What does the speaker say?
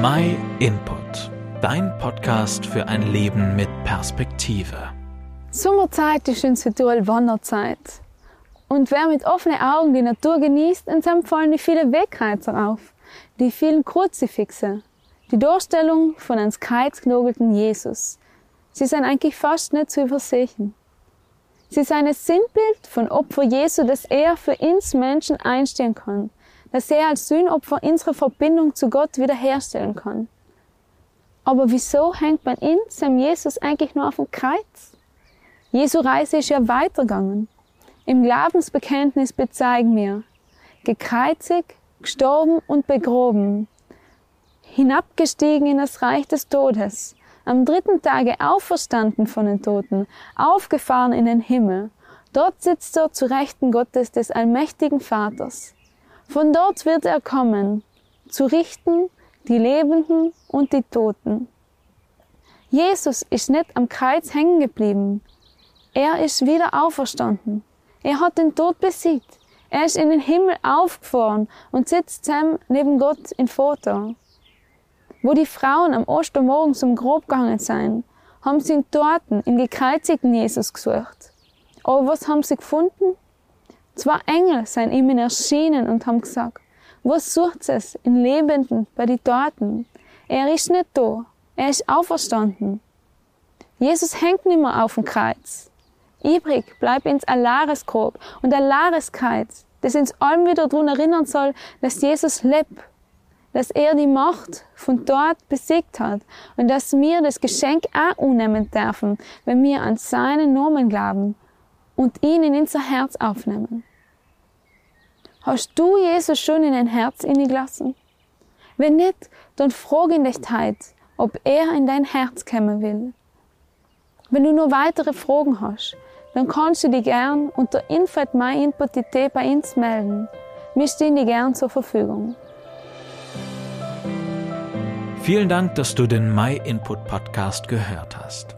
My Input, dein Podcast für ein Leben mit Perspektive. Sommerzeit ist in Südtirol Wanderzeit. Und wer mit offenen Augen die Natur genießt, seinem fallen die vielen Wegkreuzer auf, die vielen Kruzifixe, die Darstellung von ans Kreuz Jesus. Sie sind eigentlich fast nicht zu übersehen. Sie sind ein Sinnbild von Opfer Jesu, dass er für uns Menschen einstehen kann dass er als Sühnopfer unsere Verbindung zu Gott wiederherstellen kann. Aber wieso hängt man in seinem Jesus eigentlich nur auf dem Kreuz? Jesu Reise ist ja weitergegangen. Im Glaubensbekenntnis bezeigen wir, gekreuzigt, gestorben und begroben, hinabgestiegen in das Reich des Todes, am dritten Tage auferstanden von den Toten, aufgefahren in den Himmel. Dort sitzt er zu Rechten Gottes des allmächtigen Vaters. Von dort wird er kommen, zu richten die Lebenden und die Toten. Jesus ist nicht am Kreuz hängen geblieben. Er ist wieder auferstanden. Er hat den Tod besiegt. Er ist in den Himmel aufgefahren und sitzt zusammen neben Gott in Vater. Wo die Frauen am Ostermorgen zum Grab gegangen sind, haben sie ihn Toten, im gekreuzigten Jesus gesucht. Aber was haben sie gefunden? Zwei Engel sind ihm erschienen und haben gesagt, was sucht es in Lebenden bei den Toten? Er ist nicht da, er ist auferstanden. Jesus hängt nicht mehr auf dem Kreuz. Übrig bleibt ins Alaresgrab und Alares-Kreuz, das uns allen wieder daran erinnern soll, dass Jesus lebt, dass er die Macht von dort besiegt hat und dass wir das Geschenk auch unnehmen dürfen, wenn wir an seinen Namen glauben und ihn in unser Herz aufnehmen. Hast du Jesus schon in dein Herz gelassen? Wenn nicht, dann frage ihn dich heute, ob er in dein Herz kommen will. Wenn du nur weitere Fragen hast, dann kannst du dich gern unter info.myinput.it bei uns melden. Wir stehen dir gern zur Verfügung. Vielen Dank, dass du den MyInput Podcast gehört hast.